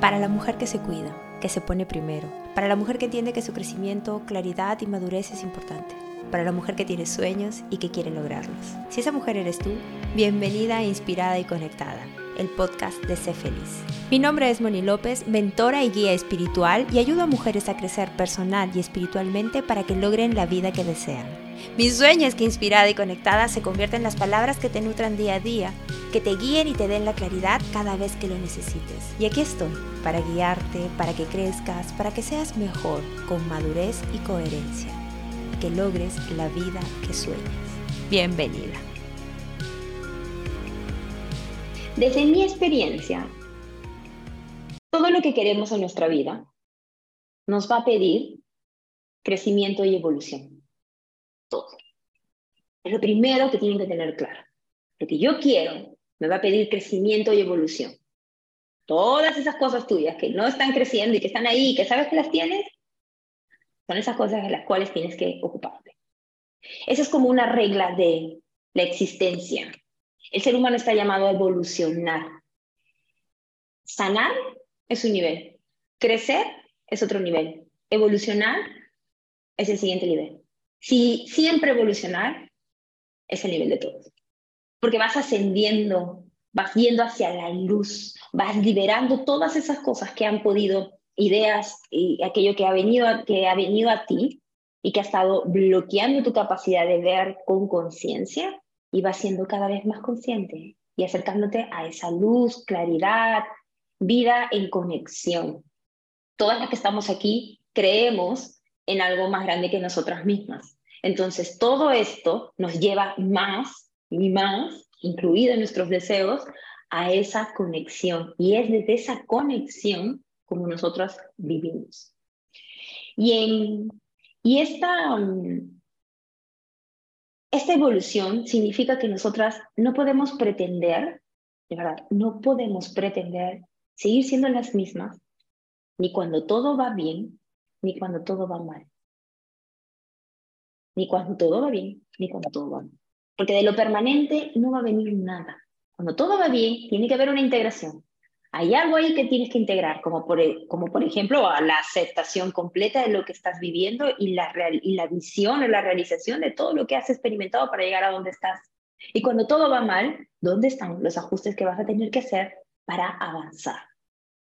Para la mujer que se cuida, que se pone primero. Para la mujer que entiende que su crecimiento, claridad y madurez es importante. Para la mujer que tiene sueños y que quiere lograrlos. Si esa mujer eres tú, bienvenida, inspirada y conectada el podcast de Sé Feliz. Mi nombre es Moni López, mentora y guía espiritual y ayudo a mujeres a crecer personal y espiritualmente para que logren la vida que desean. Mi sueño es que inspirada y conectada se convierta en las palabras que te nutran día a día, que te guíen y te den la claridad cada vez que lo necesites. Y aquí estoy, para guiarte, para que crezcas, para que seas mejor, con madurez y coherencia, que logres la vida que sueñas. Bienvenida. Desde mi experiencia, todo lo que queremos en nuestra vida nos va a pedir crecimiento y evolución. Todo. Es lo primero que tienen que tener claro. Lo que yo quiero me va a pedir crecimiento y evolución. Todas esas cosas tuyas que no están creciendo y que están ahí que sabes que las tienes, son esas cosas de las cuales tienes que ocuparte. Esa es como una regla de la existencia. El ser humano está llamado a evolucionar. Sanar es un nivel. Crecer es otro nivel. Evolucionar es el siguiente nivel. Si siempre evolucionar es el nivel de todos. Porque vas ascendiendo, vas yendo hacia la luz, vas liberando todas esas cosas que han podido, ideas y aquello que ha venido, que ha venido a ti y que ha estado bloqueando tu capacidad de ver con conciencia y vas siendo cada vez más consciente y acercándote a esa luz, claridad, vida en conexión. Todas las que estamos aquí creemos en algo más grande que nosotras mismas. Entonces, todo esto nos lleva más y más, incluido en nuestros deseos, a esa conexión. Y es desde esa conexión como nosotras vivimos. Y, en, y esta, mm, esta evolución significa que nosotras no podemos pretender, de verdad, no podemos pretender seguir siendo las mismas ni cuando todo va bien, ni cuando todo va mal. Ni cuando todo va bien, ni cuando todo va mal. Porque de lo permanente no va a venir nada. Cuando todo va bien, tiene que haber una integración. Hay algo ahí que tienes que integrar, como por, e, ejemplo la aceptación completa de lo que estás viviendo y la, y la visión o la realización de todo lo que has experimentado para llegar a donde estás. Y cuando todo va mal, ¿dónde están los ajustes que vas a tener que hacer para avanzar?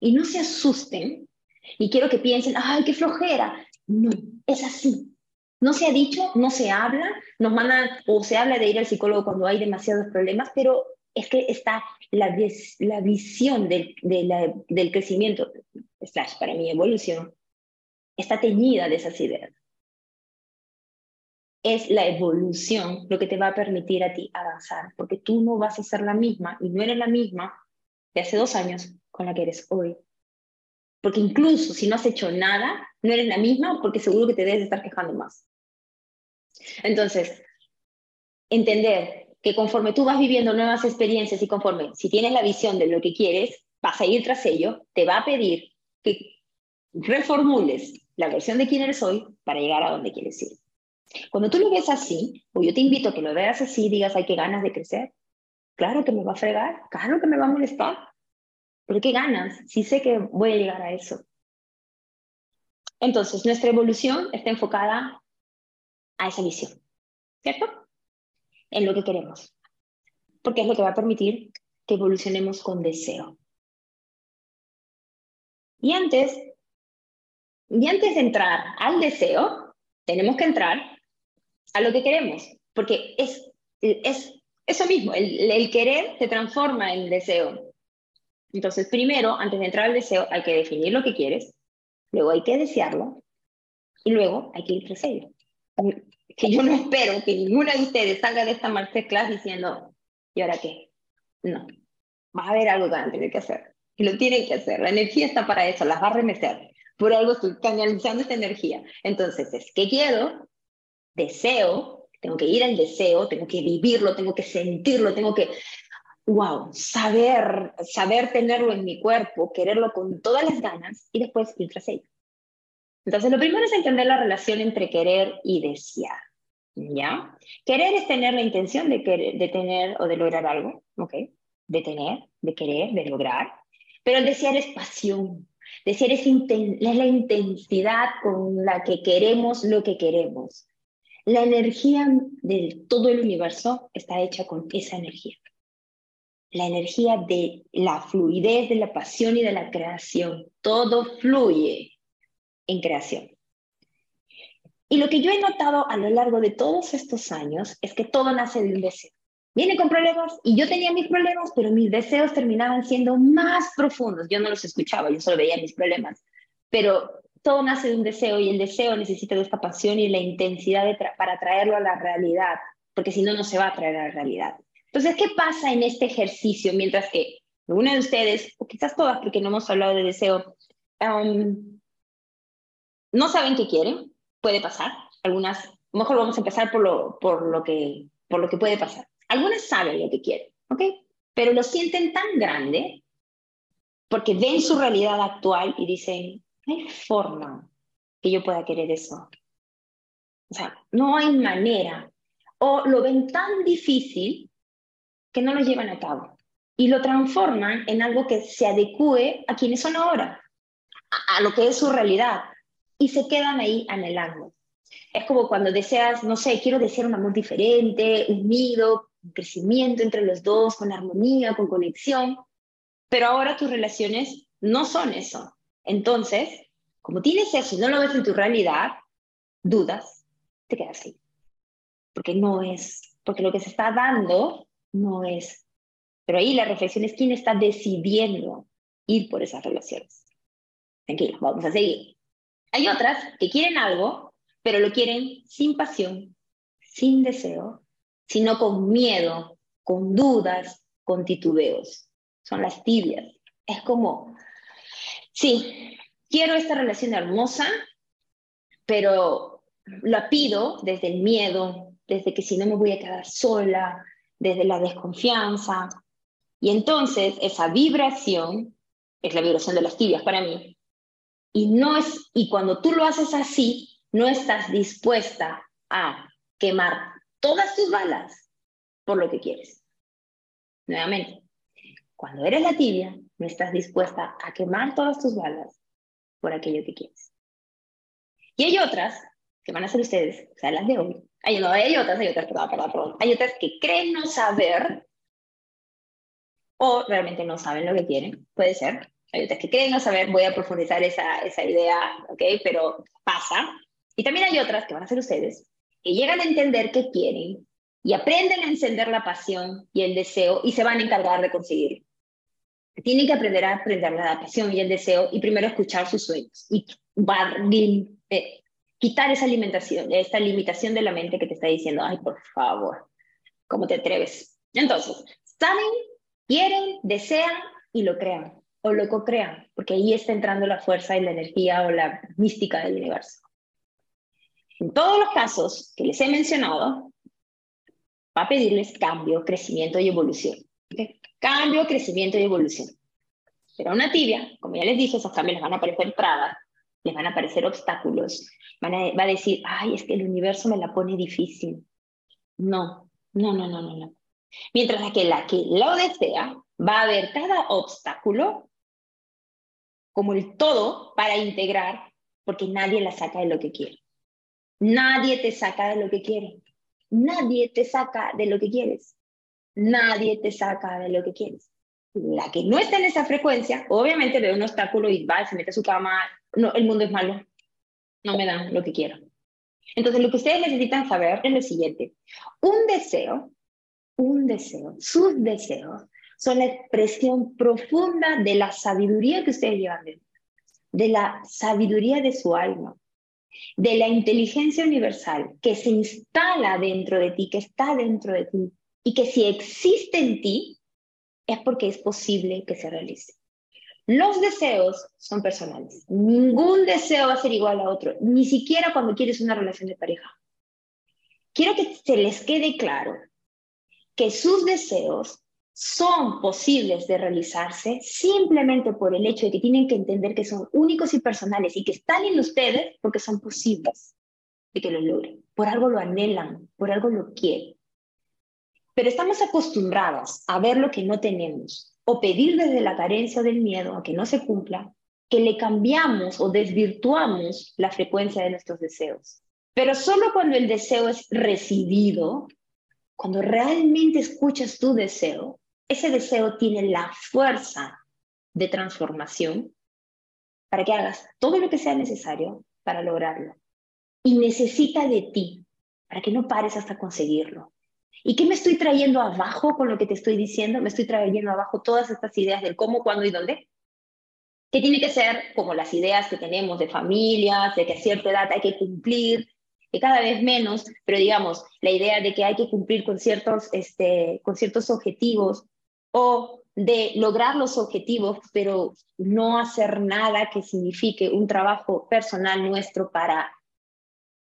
Y no se asusten y quiero que piensen, ay, qué flojera. No, es así. No se ha dicho, no se habla, nos mandan o se habla de ir al psicólogo cuando hay demasiados problemas, pero es que está la, visión del, del crecimiento, slash, para mi evolución, está teñida de esas ideas. Es la evolución lo que te va a permitir a ti avanzar, porque tú no vas a ser la misma y no eres la misma de hace dos años con la que eres hoy. Porque incluso si no has hecho nada, no eres la misma porque seguro que te debes estar quejando más. Entonces, entender que conforme tú vas viviendo nuevas experiencias y conforme, si tienes la visión de lo que quieres, vas a ir tras ello, te va a pedir que reformules la versión de quién eres hoy para llegar a donde quieres ir. Cuando tú lo ves así, o yo te invito a que lo veas así, digas, hay que ganas de crecer. Claro que me va a fregar, claro que me va a molestar, pero qué ganas, si sé que voy a llegar a eso. Entonces, nuestra evolución está enfocada a esa visión, ¿cierto? En lo que queremos, porque es lo que va a permitir que evolucionemos con deseo. Y antes, y antes de entrar al deseo, tenemos que entrar a lo que queremos, porque es, es eso mismo, el, querer se transforma en deseo. Entonces, primero, antes de entrar al deseo, hay que definir lo que quieres, luego hay que desearlo y luego hay que ir tras ello que yo no espero que ninguna de ustedes salga de esta masterclass diciendo, ¿y ahora qué? No, va a haber algo que van a tener que hacer. Y lo tienen que hacer. La energía está para eso, las va a remecer. Por algo estoy canalizando esta energía. Entonces, es que quiero, deseo, tengo que ir al deseo, tengo que vivirlo, tengo que sentirlo, tengo que, wow, saber, saber tenerlo en mi cuerpo, quererlo con todas las ganas y después ir ello. Entonces, lo primero es entender la relación entre querer y desear. ¿Ya? Querer es tener la intención de, querer, de tener o de lograr algo, ¿ok? De tener, de querer, de lograr. Pero el desear es pasión, desear es, es la intensidad con la que queremos lo que queremos. La energía de todo el universo está hecha con esa energía. La energía de la fluidez, de la pasión y de la creación. Todo fluye en creación. Y lo que yo he notado a lo largo de todos estos años es que todo nace de un deseo. Viene con problemas y yo tenía mis problemas, pero mis deseos terminaban siendo más profundos. Yo no los escuchaba, yo solo veía mis problemas. Pero todo nace de un deseo y el deseo necesita de esta pasión y la intensidad para traerlo a la realidad, porque si no, no se va a traer a la realidad. Entonces, ¿qué pasa en este ejercicio mientras que alguna de ustedes, o quizás todas, porque no hemos hablado de deseo, um, no saben qué quieren? puede pasar. Algunas, mejor vamos a empezar por lo, por lo, que, por lo que puede pasar. Algunas saben lo que quieren, ¿ok? Pero lo sienten tan grande porque ven su realidad actual y dicen, no hay forma que yo pueda querer eso. O sea, no hay manera. O lo ven tan difícil que no lo llevan a cabo y lo transforman en algo que se adecue a quienes son ahora, a, a lo que es su realidad y se quedan ahí anhelando. Es como cuando deseas, no sé, quiero desear un amor diferente, unido, un crecimiento entre los dos, con armonía, con conexión, pero ahora tus relaciones no son eso. Entonces, como tienes eso y no lo ves en tu realidad, dudas, te quedas ahí. Porque no es, porque lo que se está dando no es. Pero ahí la reflexión es quién está decidiendo ir por esas relaciones. Tranquilo, vamos a seguir. Hay otras que quieren algo, pero lo quieren sin pasión, sin deseo, sino con miedo, con dudas, con titubeos. Son las tibias. Es como, sí, quiero esta relación hermosa, pero la pido desde el miedo, desde que si no me voy a quedar sola, desde la desconfianza. Y entonces esa vibración es la vibración de las tibias para mí, y, no es, y cuando tú lo haces así, no estás dispuesta a quemar todas tus balas por lo que quieres. Nuevamente, cuando eres la tibia, no estás dispuesta a quemar todas tus balas por aquello que quieres. Y hay otras que van a ser ustedes, o sea, las de hoy. Hay, no, hay otras, hay otras, perdón, perdón, perdón. Hay otras que creen no saber o realmente no saben lo que quieren, puede ser. Hay otras que creen no saber, voy a profundizar esa, esa idea, ¿ok? Pero pasa. Y también hay otras que van a ser ustedes, que llegan a entender qué quieren y aprenden a encender la pasión y el deseo y se van a encargar de conseguirlo. Tienen que aprender a aprender la pasión y el deseo y primero escuchar sus sueños y eh, quitar esa alimentación, esta limitación de la mente que te está diciendo, ay, por favor, ¿cómo te atreves? Entonces, saben, quieren, desean y lo crean o lo co-crean, porque ahí está entrando la fuerza y la energía o la mística del universo. En todos los casos que les he mencionado, va a pedirles cambio, crecimiento y evolución. Cambio, crecimiento y evolución. Pero una tibia, como ya les dije, esos cambios les van a parecer trabas, les van a parecer obstáculos, va a decir, ay, es que el universo me la pone difícil. No, no, no, no, no, no. Mientras que la que lo desea va a ver cada obstáculo como el todo para integrar, porque nadie la saca de lo que quiere. Nadie te saca de lo que quiere. Nadie te saca de lo que quieres. Nadie te saca de lo que quieres. La que no está en esa frecuencia, obviamente ve un obstáculo y va, se mete a su cama, no, el mundo es malo, no me dan lo que quiero. Entonces, lo que ustedes necesitan saber es lo siguiente. Un deseo, un deseo, sus deseos son la expresión profunda de la sabiduría que ustedes llevan dentro, de la sabiduría de su alma, de la inteligencia universal que se instala dentro de ti, que está dentro de ti, y que si existe en ti, es porque es posible que se realice. Los deseos son personales. Ningún deseo va a ser igual a otro, ni siquiera cuando quieres una relación de pareja. Quiero que se les quede claro que sus deseos son posibles de realizarse simplemente por el hecho de que tienen que entender que son únicos y personales y que están en ustedes porque son posibles de que lo logren. Por algo lo anhelan, por algo lo quieren. Pero estamos acostumbrados a ver lo que no tenemos o pedir desde la carencia del miedo a que no se cumpla, que le cambiamos o desvirtuamos la frecuencia de nuestros deseos. Pero solo cuando el deseo es recibido, cuando realmente escuchas tu deseo, ese deseo tiene la fuerza de transformación para que hagas todo lo que sea necesario para lograrlo. Y necesita de ti para que no pares hasta conseguirlo. ¿Y qué me estoy trayendo abajo con lo que te estoy diciendo? Me estoy trayendo abajo todas estas ideas del cómo, cuándo y dónde. Que tiene que ser como las ideas que tenemos de familias, de que a cierta edad hay que cumplir, que cada vez menos, pero digamos, la idea de que hay que cumplir con ciertos, este, con ciertos objetivos o de lograr los objetivos, pero no hacer nada que signifique un trabajo personal nuestro para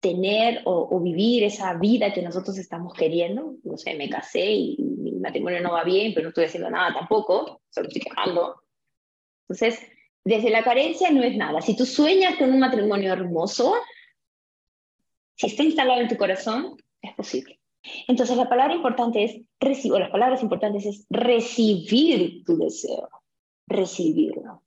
tener o, vivir esa vida que nosotros estamos queriendo. No sé, me casé y mi matrimonio no va bien, pero no estoy haciendo nada tampoco, solo estoy quejando. Entonces, desde la carencia no es nada. Si tú sueñas con un matrimonio hermoso, si está instalado en tu corazón, es posible. Entonces la palabra importante es recibir, las palabras importantes es recibir tu deseo, recibirlo.